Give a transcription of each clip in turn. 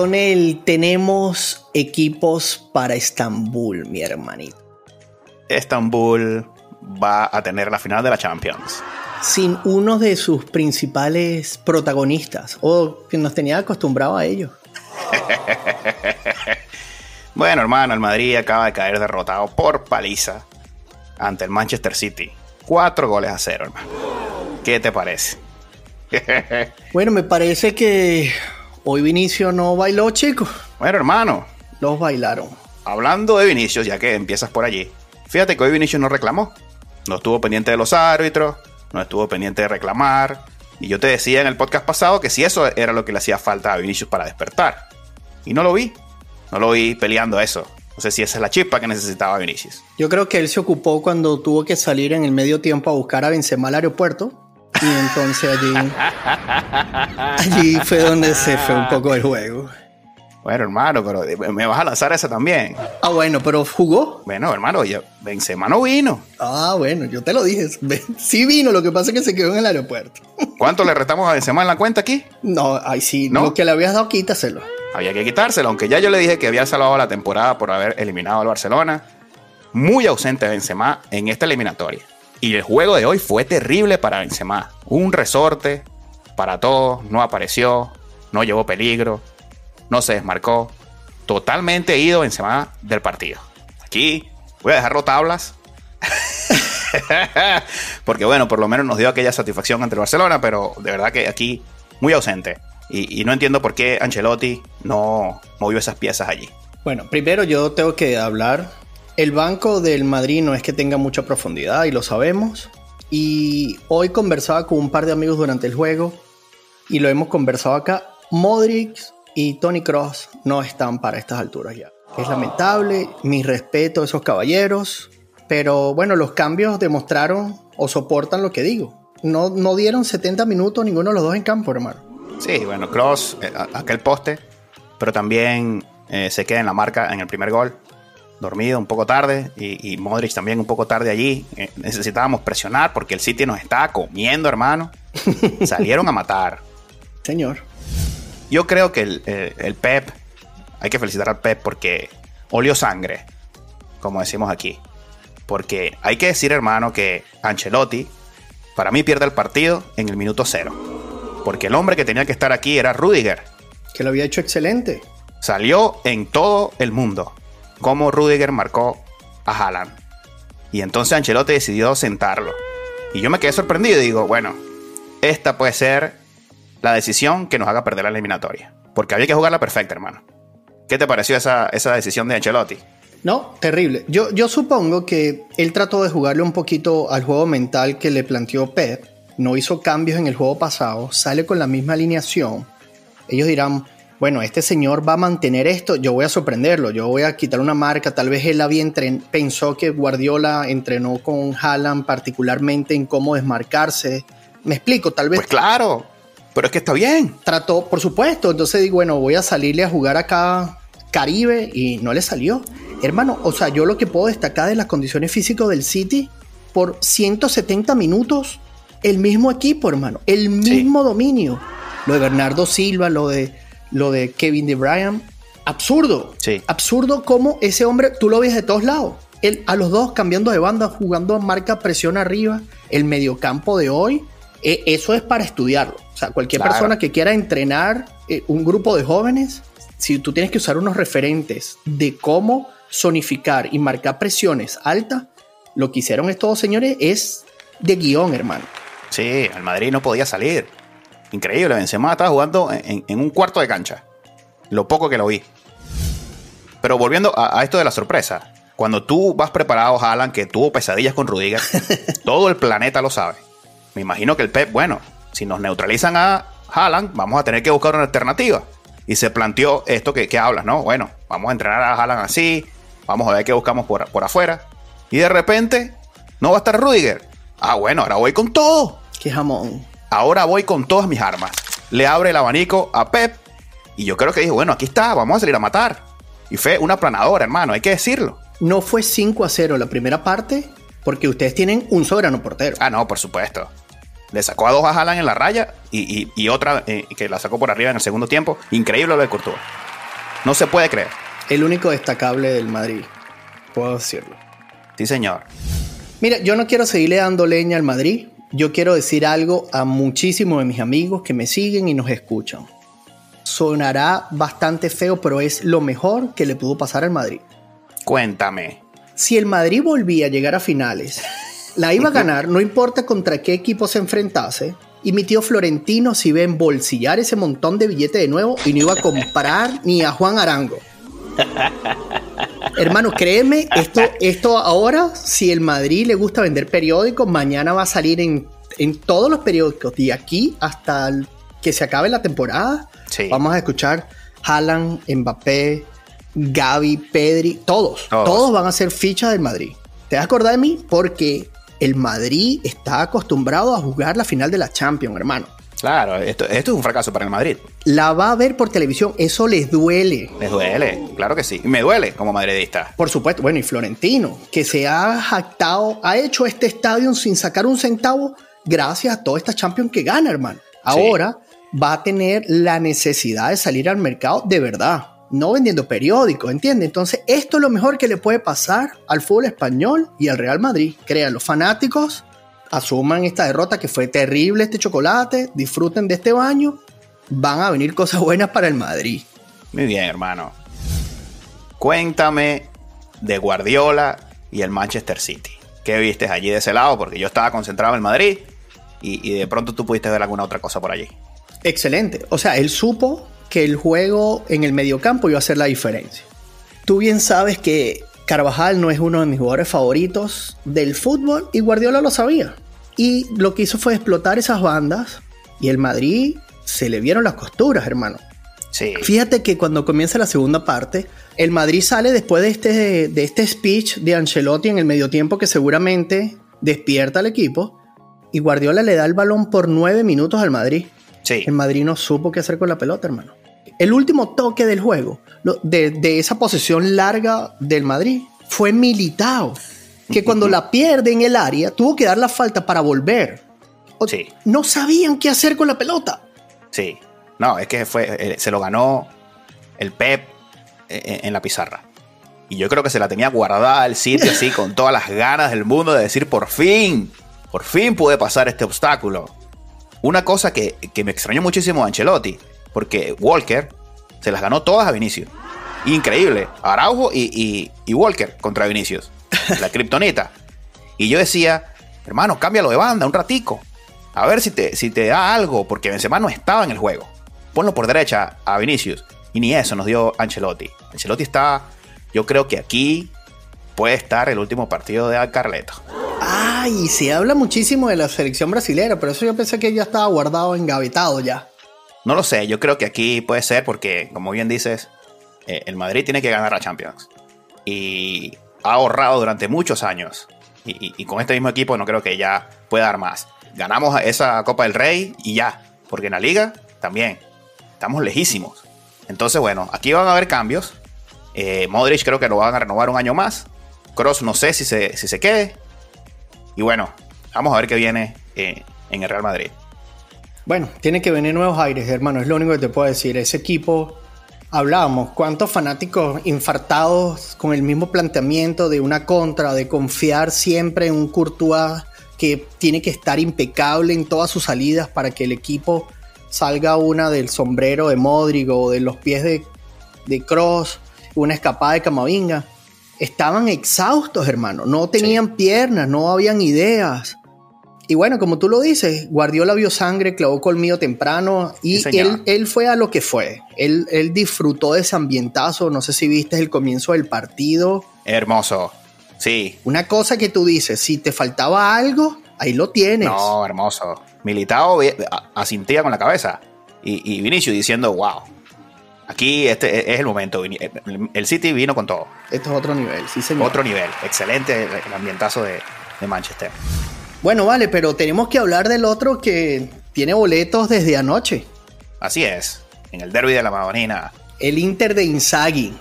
Lionel, tenemos equipos para Estambul, mi hermanito. Estambul va a tener la final de la Champions. Sin uno de sus principales protagonistas, o que nos tenía acostumbrado a ellos. bueno, hermano, el Madrid acaba de caer derrotado por paliza ante el Manchester City. Cuatro goles a cero, hermano. ¿Qué te parece? bueno, me parece que Hoy Vinicio no bailó, chicos. Bueno, hermano. Los bailaron. Hablando de Vinicius, ya que empiezas por allí. Fíjate que hoy Vinicius no reclamó. No estuvo pendiente de los árbitros, no estuvo pendiente de reclamar. Y yo te decía en el podcast pasado que si eso era lo que le hacía falta a Vinicius para despertar. Y no lo vi. No lo vi peleando eso. No sé si esa es la chispa que necesitaba Vinicius. Yo creo que él se ocupó cuando tuvo que salir en el medio tiempo a buscar a Benzema al aeropuerto y entonces allí, allí fue donde se fue un poco el juego. Bueno, hermano, pero me vas a lanzar esa también. Ah, bueno, pero jugó. Bueno, hermano, ya, Benzema no vino. Ah, bueno, yo te lo dije. Sí vino, lo que pasa es que se quedó en el aeropuerto. ¿Cuánto le restamos a Benzema en la cuenta aquí? No, ay, sí, ¿No? lo que le habías dado, quítaselo. Había que quitárselo, aunque ya yo le dije que había salvado la temporada por haber eliminado al Barcelona. Muy ausente Benzema en esta eliminatoria. Y el juego de hoy fue terrible para Benzema. Un resorte para todos, no apareció, no llevó peligro, no se desmarcó. Totalmente ido Benzema del partido. Aquí voy a dejarlo tablas. Porque bueno, por lo menos nos dio aquella satisfacción ante el Barcelona, pero de verdad que aquí muy ausente. Y, y no entiendo por qué Ancelotti no movió esas piezas allí. Bueno, primero yo tengo que hablar el banco del Madrid no es que tenga mucha profundidad y lo sabemos. Y hoy conversaba con un par de amigos durante el juego y lo hemos conversado acá. Modric y Tony Cross no están para estas alturas ya. Es lamentable, mi respeto a esos caballeros, pero bueno, los cambios demostraron o soportan lo que digo. No, no dieron 70 minutos ninguno de los dos en campo, hermano. Sí, bueno, Cross, eh, aquel poste, pero también eh, se queda en la marca en el primer gol dormido un poco tarde y, Modric también un poco tarde allí. Eh, necesitábamos presionar porque el City nos estaba comiendo, hermano. Salieron a matar. Señor. Yo creo que el, Pep, hay que felicitar al Pep porque olió sangre, como decimos aquí. Porque hay que decir, hermano, que Ancelotti, para mí, pierde el partido en el minuto cero. Porque el hombre que tenía que estar aquí era Rudiger. Que lo había hecho excelente. Salió en todo el mundo cómo Rudiger marcó a Haaland. Y entonces Ancelotti decidió sentarlo. Y yo me quedé sorprendido y digo, bueno, esta puede ser la decisión que nos haga perder la eliminatoria. Porque había que jugarla perfecta, hermano. ¿Qué te pareció esa, esa decisión de Ancelotti? No, terrible. Yo, yo supongo que él trató de jugarle un poquito al juego mental que le planteó Pep. No hizo cambios en el juego pasado. Sale con la misma alineación. Ellos dirán, bueno, este señor va a mantener esto, yo voy a sorprenderlo, yo voy a quitar una marca, tal vez él había pensó que Guardiola entrenó con Haaland particularmente en cómo desmarcarse. Me explico, tal vez... Pues claro, pero es que está bien. Trató, por supuesto, entonces digo, bueno, voy a salirle a jugar acá Caribe y no le salió. Hermano, o sea, yo lo que puedo destacar de las condiciones físicas del City, por 170 minutos, el mismo equipo, hermano, el mismo dominio. Lo de Bernardo Silva, lo de lo de Kevin De Bryan. Absurdo. Sí. Absurdo como ese hombre, tú lo ves de todos lados. Él, a los dos cambiando de banda, jugando a marca presión arriba. El mediocampo de hoy, eh, eso es para estudiarlo. O sea, cualquier persona que quiera entrenar eh, un grupo de jóvenes, si tú tienes que usar unos referentes de cómo zonificar y marcar presiones altas, lo que hicieron estos dos señores es de guion, hermano. Sí, el Madrid no podía salir. Increíble, Benzema estaba jugando en, un cuarto de cancha. Lo poco que lo vi. Pero volviendo a, esto de la sorpresa. Cuando tú vas preparado, Alan, que tuvo pesadillas con Rudiger, todo el planeta lo sabe. Me imagino que el Pep, bueno, si nos neutralizan a Haaland, vamos a tener que buscar una alternativa. Y se planteó esto que, que hablas, ¿no? Bueno, vamos a entrenar a Haaland así, vamos a ver qué buscamos por, por afuera. Y de repente, no va a estar Rudiger. Ah, bueno, ahora voy con todo. Qué jamón. Ahora voy con todas mis armas. Le abre el abanico a Pep. Y yo creo que dijo, bueno, aquí está, vamos a salir a matar. Y fue una planadora, hermano, hay que decirlo. No fue 5 a 0 la primera parte, porque ustedes tienen un soberano portero. Ah, no, por supuesto. Le sacó a dos a Haaland en la raya y, y- y otra eh, que la sacó por arriba en el segundo tiempo. Increíble lo de Courtois. No se puede creer. El único destacable del Madrid, puedo decirlo. Sí, señor. Mira, yo no quiero seguirle dando leña al Madrid. Yo quiero decir algo a muchísimos de mis amigos que me siguen y nos escuchan. Sonará bastante feo, pero es lo mejor que le pudo pasar al Madrid. Cuéntame. Si el Madrid volvía a llegar a finales, la iba a ganar, no importa contra qué equipo se enfrentase. Y mi tío Florentino se iba a embolsillar ese montón de billetes de nuevo y no iba a comprar ni a Juan Arango. Hermano, créeme, esto, esto ahora, si el Madrid le gusta vender periódicos, mañana va a salir en, en todos los periódicos. Y aquí, hasta que se acabe la temporada, Sí. vamos a escuchar Haaland, Mbappé, Gaby, Pedri, todos. Todos. Todos van a ser fichas del Madrid. ¿Te vas a acordar de mí? Porque el Madrid está acostumbrado a jugar la final de la Champions, hermano. Claro, esto, esto es un fracaso para el Madrid. La va a ver por televisión, eso les duele. Les duele, claro que sí. Me duele como madridista. Por supuesto, bueno, y Florentino, que se ha jactado, ha hecho este estadio sin sacar un centavo gracias a toda esta Champions que gana, hermano. Ahora va a tener la necesidad de salir al mercado de verdad, no vendiendo periódicos, ¿entiendes? Entonces, esto es lo mejor que le puede pasar al fútbol español y al Real Madrid. Crean los fanáticos, asuman esta derrota que fue terrible este chocolate, disfruten de este baño, van a venir cosas buenas para el Madrid. Muy bien, hermano. Cuéntame de Guardiola y el Manchester City. ¿Qué viste allí de ese lado? Porque yo estaba concentrado en el Madrid y, y de pronto tú pudiste ver alguna otra cosa por allí. Excelente. O sea, él supo que el juego en el mediocampo iba a hacer la diferencia. Tú bien sabes que Carvajal no es uno de mis jugadores favoritos del fútbol y Guardiola lo sabía. Y lo que hizo fue explotar esas bandas y el Madrid se le vieron las costuras, hermano. Sí. Fíjate que cuando comienza la segunda parte, el Madrid sale después de este, de este speech de Ancelotti en el medio tiempo que seguramente despierta al equipo y Guardiola le da el balón por nueve minutos al Madrid. Sí. El Madrid no supo qué hacer con la pelota, hermano. El último toque del juego, de esa posesión larga del Madrid, fue militado. Que cuando la pierde en el área, tuvo que dar la falta para volver. O- Sí. No sabían qué hacer con la pelota. Sí. No, es que fue, eh, se lo ganó el Pep eh, en la pizarra. Y yo creo que se la tenía guardada el sitio así con todas las ganas del mundo de decir por fin, por fin pude pasar este obstáculo. Una cosa que, que me extrañó muchísimo a Ancelotti, porque Walker se las ganó todas a Vinicius. Increíble. Araujo y, y- y Walker contra Vinicius. La kriptonita. Y yo decía, hermano, cámbialo de banda un ratico. A ver si te, si te da algo, porque Benzema no estaba en el juego. Ponlo por derecha a Vinicius. Y ni eso nos dio Ancelotti. Ancelotti está, yo creo que aquí puede estar el último partido de Carleto. Ay, se habla muchísimo de la selección brasilera, pero eso yo pensé que ya estaba guardado, engavetado ya. No lo sé, yo creo que aquí puede ser porque, como bien dices, eh, el Madrid tiene que ganar la Champions. Y ha ahorrado durante muchos años. Y, con este mismo equipo no creo que ya pueda dar más. Ganamos esa Copa del Rey y ya. Porque en la liga también. Estamos lejísimos. Entonces, bueno, aquí van a haber cambios. Eh, Modric creo que lo van a renovar un año más. Cross no sé si se, si se quede. Y bueno, vamos a ver qué viene eh, en el Real Madrid. Bueno, tiene que venir nuevos aires, hermano. Es lo único que te puedo decir. Ese equipo, hablábamos, cuántos fanáticos infartados con el mismo planteamiento de una contra, de confiar siempre en un Courtois que tiene que estar impecable en todas sus salidas para que el equipo salga una del sombrero de Modric o de los pies de, de Cross, una escapada de Camavinga. Estaban exhaustos, hermano. No tenían piernas, no habían ideas. Y bueno, como tú lo dices, Guardiola vio sangre, clavó colmillo temprano y Sí, él, él fue a lo que fue. Él, él disfrutó de ese ambientazo. No sé si viste el comienzo del partido. Hermoso. Sí. Una cosa que tú dices, si te faltaba algo, ahí lo tienes. No, hermoso. Militao a- asintía con la cabeza. Y, y Vinicius diciendo, wow. Aquí este es el momento. El City vino con todo. Esto es otro nivel, sí, señor. Otro nivel. Excelente el ambientazo de, de Manchester. Bueno, vale, pero tenemos que hablar del otro que tiene boletos desde anoche. Así es, en el derby de la Madonina. El Inter de Inzaghi.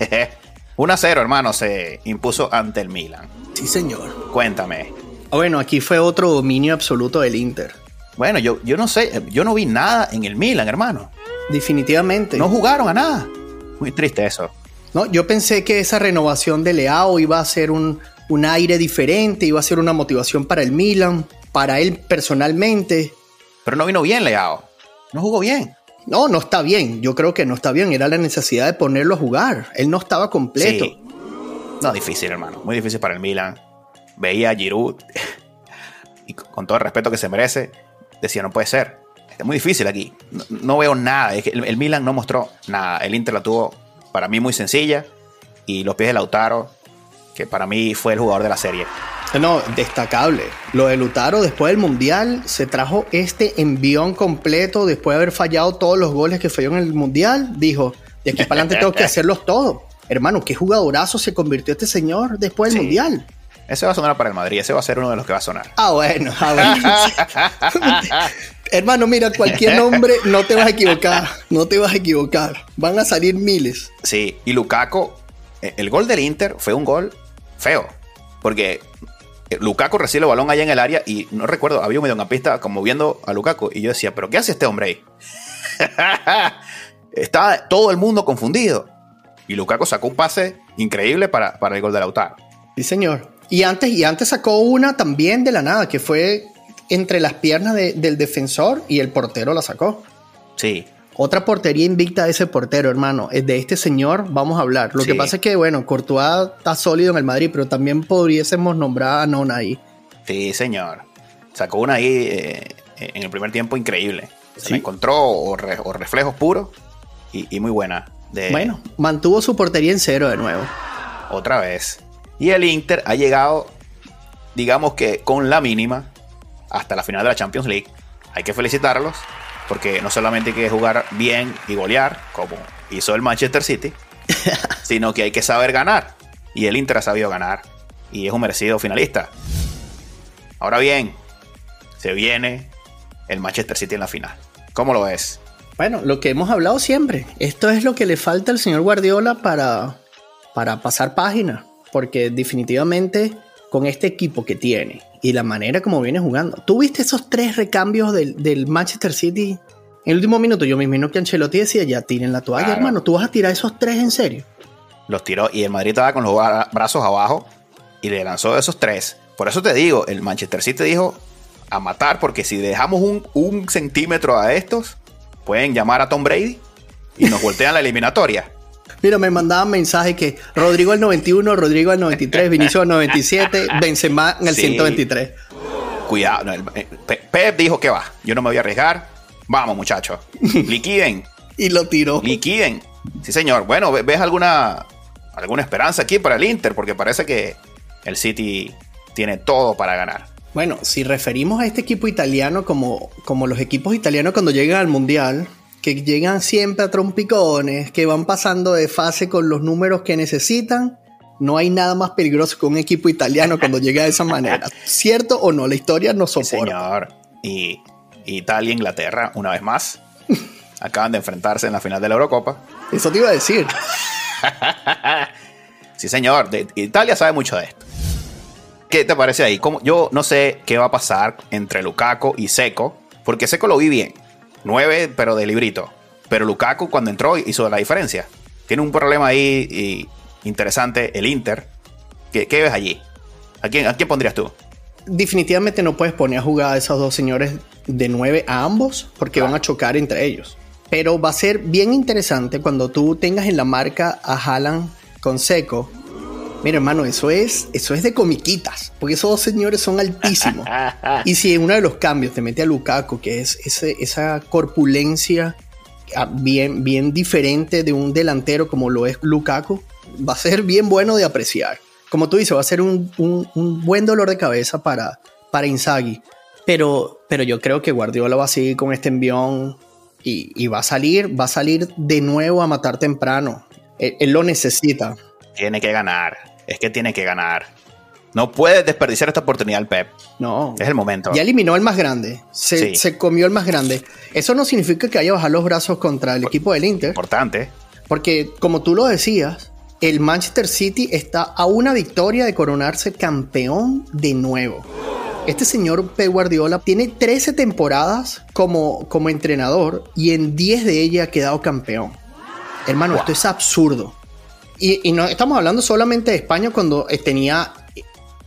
1 a 0, hermano, se impuso ante el Milan. Sí, señor. Cuéntame. Ah, bueno, aquí fue otro dominio absoluto del Inter. Bueno, yo, yo no sé, yo no vi nada en el Milan, hermano. Definitivamente. No jugaron a nada. Muy triste eso. No, yo pensé que esa renovación de Leao iba a ser un, un aire diferente, iba a ser una motivación para el Milan, para él personalmente. Pero no vino bien Leao, no jugó bien. No, no está bien, yo creo que no está bien, era la necesidad de ponerlo a jugar, él no estaba completo. No, difícil hermano, muy difícil para el Milan. Veía a Giroud y con todo el respeto que se merece, decía no puede ser, es muy difícil aquí, no, veo nada, el, el Milan no mostró nada, el Inter la tuvo para mí muy sencilla. Y los pies de Lautaro que para mí fue el jugador de la serie. No, destacable. Lo de Lutaro después del Mundial se trajo este envión completo después de haber fallado todos los goles que falló en el Mundial. Dijo, de aquí para adelante tengo que hacerlos todos. Hermano, qué jugadorazo se convirtió este señor después del Mundial. Ese va a sonar para el Madrid, ese va a ser uno de los que va a sonar. Ah, bueno, ah, bueno. Hermano, mira, cualquier nombre no te vas a equivocar, no te vas a equivocar. Van a salir miles. Sí, y Lukaku, eh, el gol del Inter fue un gol feo. Porque eh, Lukaku recibe el balón allá en el área y no recuerdo, había un mediocampista como viendo a Lukaku y yo decía, ¿pero qué hace este hombre ahí? Estaba todo el mundo confundido. Y Lukaku sacó un pase increíble para, para el gol de Lautaro. Sí, señor. Y antes, y antes sacó una también de la nada, que fue entre las piernas del defensor y el portero la sacó. Sí. Otra portería invicta de ese portero, hermano. Es de este señor, vamos a hablar. Lo que pasa es que, bueno, Courtois está sólido en el Madrid, pero también podríamos nombrar a Nona ahí. Sí, señor. Sacó una ahí eh, en el primer tiempo increíble. Se encontró o, reflejos puros y, muy buena. Bueno, mantuvo su portería en cero de nuevo. Otra vez. Y el Inter ha llegado, digamos que con la mínima, hasta la final de la Champions League. Hay que felicitarlos porque no solamente hay que jugar bien y golear, como hizo el Manchester City, sino que hay que saber ganar. Y el Inter ha sabido ganar y es un merecido finalista. Ahora bien, se viene el Manchester City en la final. ¿Cómo lo ves? Bueno, lo que hemos hablado siempre. Esto es lo que le falta al señor Guardiola para, para pasar página. Porque definitivamente con este equipo que tiene y la manera como viene jugando. ¿Tú viste esos tres recambios del, Manchester City? En el último minuto yo me imagino que Ancelotti decía, ya tiren la toalla, hermano, ¿tú vas a tirar esos tres en serio? Los tiró y el Madrid estaba con los brazos abajo y le lanzó esos tres. Por eso te digo, el Manchester City dijo a matar, porque si dejamos un, un centímetro a estos, pueden llamar a Tom Brady y nos voltean la eliminatoria. Mira, me mandaban mensajes que Rodrigo al 91, Rodrigo al 93, Vinicius al 97, Benzema en el 123. Cuidado, Pep dijo que va, yo no me voy a arriesgar. Vamos, muchachos, liquiden. y lo tiró. Liquiden. Sí, señor. Bueno, ¿ves alguna, alguna esperanza aquí para el Inter? Porque parece que el City tiene todo para ganar. Bueno, si referimos a este equipo italiano como, como los equipos italianos cuando llegan al Mundial, que llegan siempre a trompicones, que van pasando de fase con los números que necesitan. No hay nada más peligroso que un equipo italiano cuando llega de esa manera. ¿Cierto o no? La historia no soporta. señor. Y Italia e Inglaterra, una vez más, acaban de enfrentarse en la final de la Eurocopa. Eso te iba a decir. sí, señor. Italia sabe mucho de esto. ¿Qué te parece ahí? Como, yo no sé qué va a pasar entre Lukaku y Seco, porque Seco lo vi bien. 9, pero de librito. Pero Lukaku cuando entró hizo la diferencia. Tiene un problema ahí interesante, el Inter. ¿Qué, ves allí? ¿A quién, ¿A quién pondrías tú? Definitivamente no puedes poner a jugar a esos dos señores de 9 a ambos porque van a chocar entre ellos. Pero va a ser bien interesante cuando tú tengas en la marca a Haaland con Seco Mira, hermano, eso es, eso es de comiquitas, porque esos dos señores son altísimos. y si en uno de los cambios te mete a Lukaku, que es ese, esa corpulencia ah, bien, bien diferente de un delantero como lo es Lukaku, va a ser bien bueno de apreciar. Como tú dices, va a ser un, buen dolor de cabeza para, para Inzaghi. Pero, pero yo creo que Guardiola va a seguir con este envión Y, va a salir, va a salir de nuevo a matar temprano. Él, lo necesita. Tiene que ganar. Es que tiene que ganar. No puede desperdiciar esta oportunidad el Pep. No. Es el momento. Ya eliminó el más grande. Se, se comió el más grande. Eso no significa que haya bajar los brazos contra el equipo del Inter. Importante. Porque, como tú lo decías, el Manchester City está a una victoria de coronarse campeón de nuevo. Este señor Pep Guardiola tiene 13 temporadas como, como entrenador y en 10 de ellas ha quedado campeón. Hermano, esto es absurdo. Y, no estamos hablando solamente de España cuando tenía.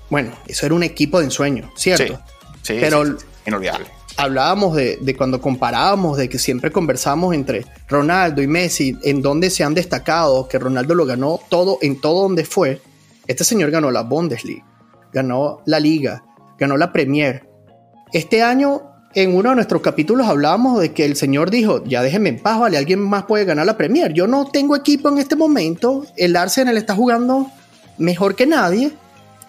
Bueno, eso era un equipo de ensueño, ¿cierto? Sí, sí pero inolvidable. Hablábamos de, de, cuando comparábamos, de que siempre conversamos entre Ronaldo y Messi, en donde se han destacado, que Ronaldo lo ganó todo, en todo donde fue. Este señor ganó la Bundesliga, ganó la Liga, ganó la Premier. Este año, en uno de nuestros capítulos hablábamos de que el señor dijo, ya déjenme en paz, vale, alguien más puede ganar la Premier. Yo no tengo equipo en este momento, el Arsenal está jugando mejor que nadie.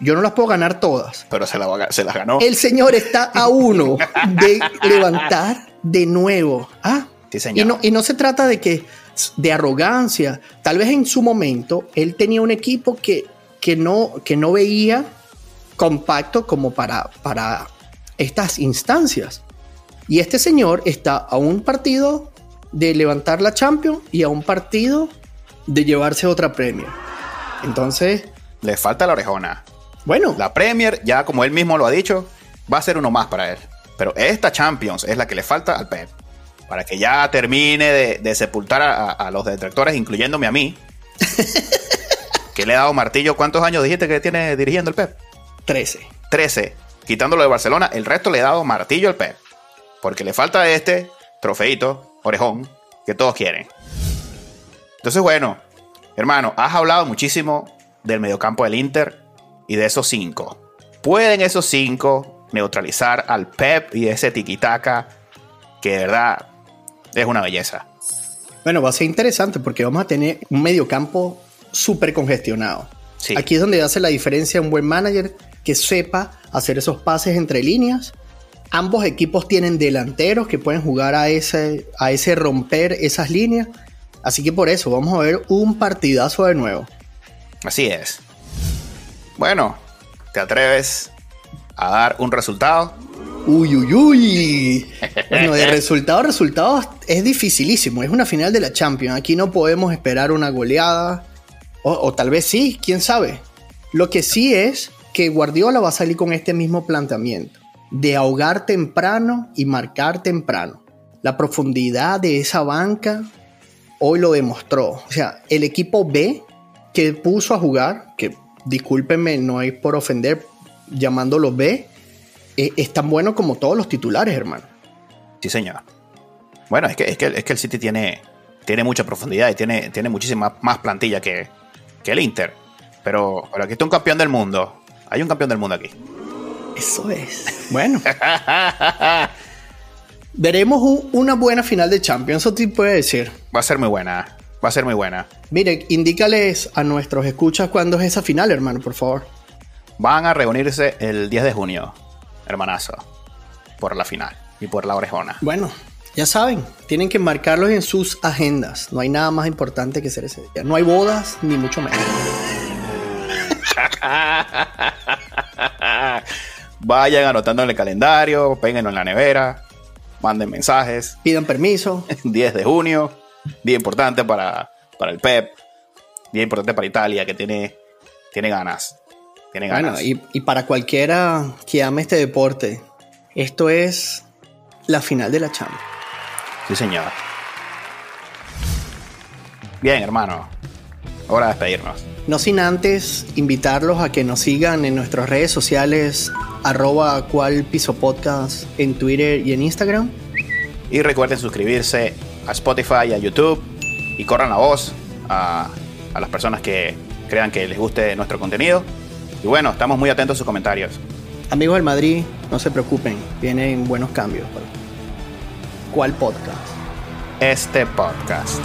Yo no las puedo ganar todas. Pero se, se las ganó. El señor está a uno de levantar de nuevo. Ah, sí, señor. Y, no, y no se trata de que de arrogancia. Tal vez en su momento él tenía un equipo que, que, no, que no veía compacto como para, para estas instancias. Y este señor está a un partido de levantar la Champions y a un partido de llevarse otra Premier. Entonces... Le falta la orejona. Bueno. La Premier, ya como él mismo lo ha dicho, va a ser uno más para él. Pero esta Champions es la que le falta al Pep. Para que ya termine de, sepultar a, a, los detractores, incluyéndome a mí. que le ha dado martillo. ¿Cuántos años dijiste que tiene dirigiendo el Pep? 13. 13. Quitándolo de Barcelona, el resto le he dado martillo al Pep. Porque le falta este trofeito, orejón, que todos quieren. Entonces, bueno, hermano, has hablado muchísimo del mediocampo del Inter y de esos cinco. ¿Pueden esos cinco neutralizar al Pep y ese tiquitaca que de verdad es una belleza? Bueno, va a ser interesante porque vamos a tener un mediocampo súper congestionado. Aquí es donde hace la diferencia un buen manager que sepa hacer esos pases entre líneas. Ambos equipos tienen delanteros que pueden jugar a ese, a ese romper esas líneas. Así que por eso vamos a ver un partidazo de nuevo. Así es. Bueno, ¿te atreves a dar un resultado? Uy, uy, uy. Bueno, de resultado a resultado es dificilísimo. Es una final de la Champions. Aquí no podemos esperar una goleada. O, o tal vez sí, quién sabe. Lo que sí es que Guardiola va a salir con este mismo planteamiento, de ahogar temprano y marcar temprano. La profundidad de esa banca hoy lo demostró. O sea, el equipo B que puso a jugar, que discúlpenme, no hay por ofender llamándolo B, eh, es tan bueno como todos los titulares, hermano. Sí, señor. Bueno, es que, es que, es que el City tiene, tiene mucha profundidad y tiene, tiene muchísima más plantilla que, que el Inter. Pero, pero aquí está un campeón del mundo hay un campeón del mundo aquí. Eso es. Bueno. Veremos una buena final de Champions, eso te puede decir. Va a ser muy buena. Va a ser muy buena. Mire, indícales a nuestros escuchas cuándo es esa final, hermano, por favor. Van a reunirse el 10 de junio, hermanazo, por la final y por la orejona. Bueno, ya saben, tienen que marcarlos en sus agendas. No hay nada más importante que ser ese día. No hay bodas, ni mucho menos. Vayan anotando en el calendario, péguenlo en la nevera, manden mensajes. Pidan permiso. 10 de junio, día importante para, para el PEP, día importante para Italia, que tiene, tiene ganas. Tiene ganas. y, y para cualquiera que ame este deporte, esto es la final de la Champions. Sí, señor. Bien, hermano. Hora de despedirnos. No sin antes invitarlos a que nos sigan en nuestras redes sociales, arroba cual piso podcast en Twitter y en Instagram. Y recuerden suscribirse a Spotify y a YouTube y corran la voz a, a las personas que crean que les guste nuestro contenido. Y bueno, estamos muy atentos a sus comentarios. Amigos del Madrid, no se preocupen, vienen buenos cambios. ¿Cuál podcast? Este podcast.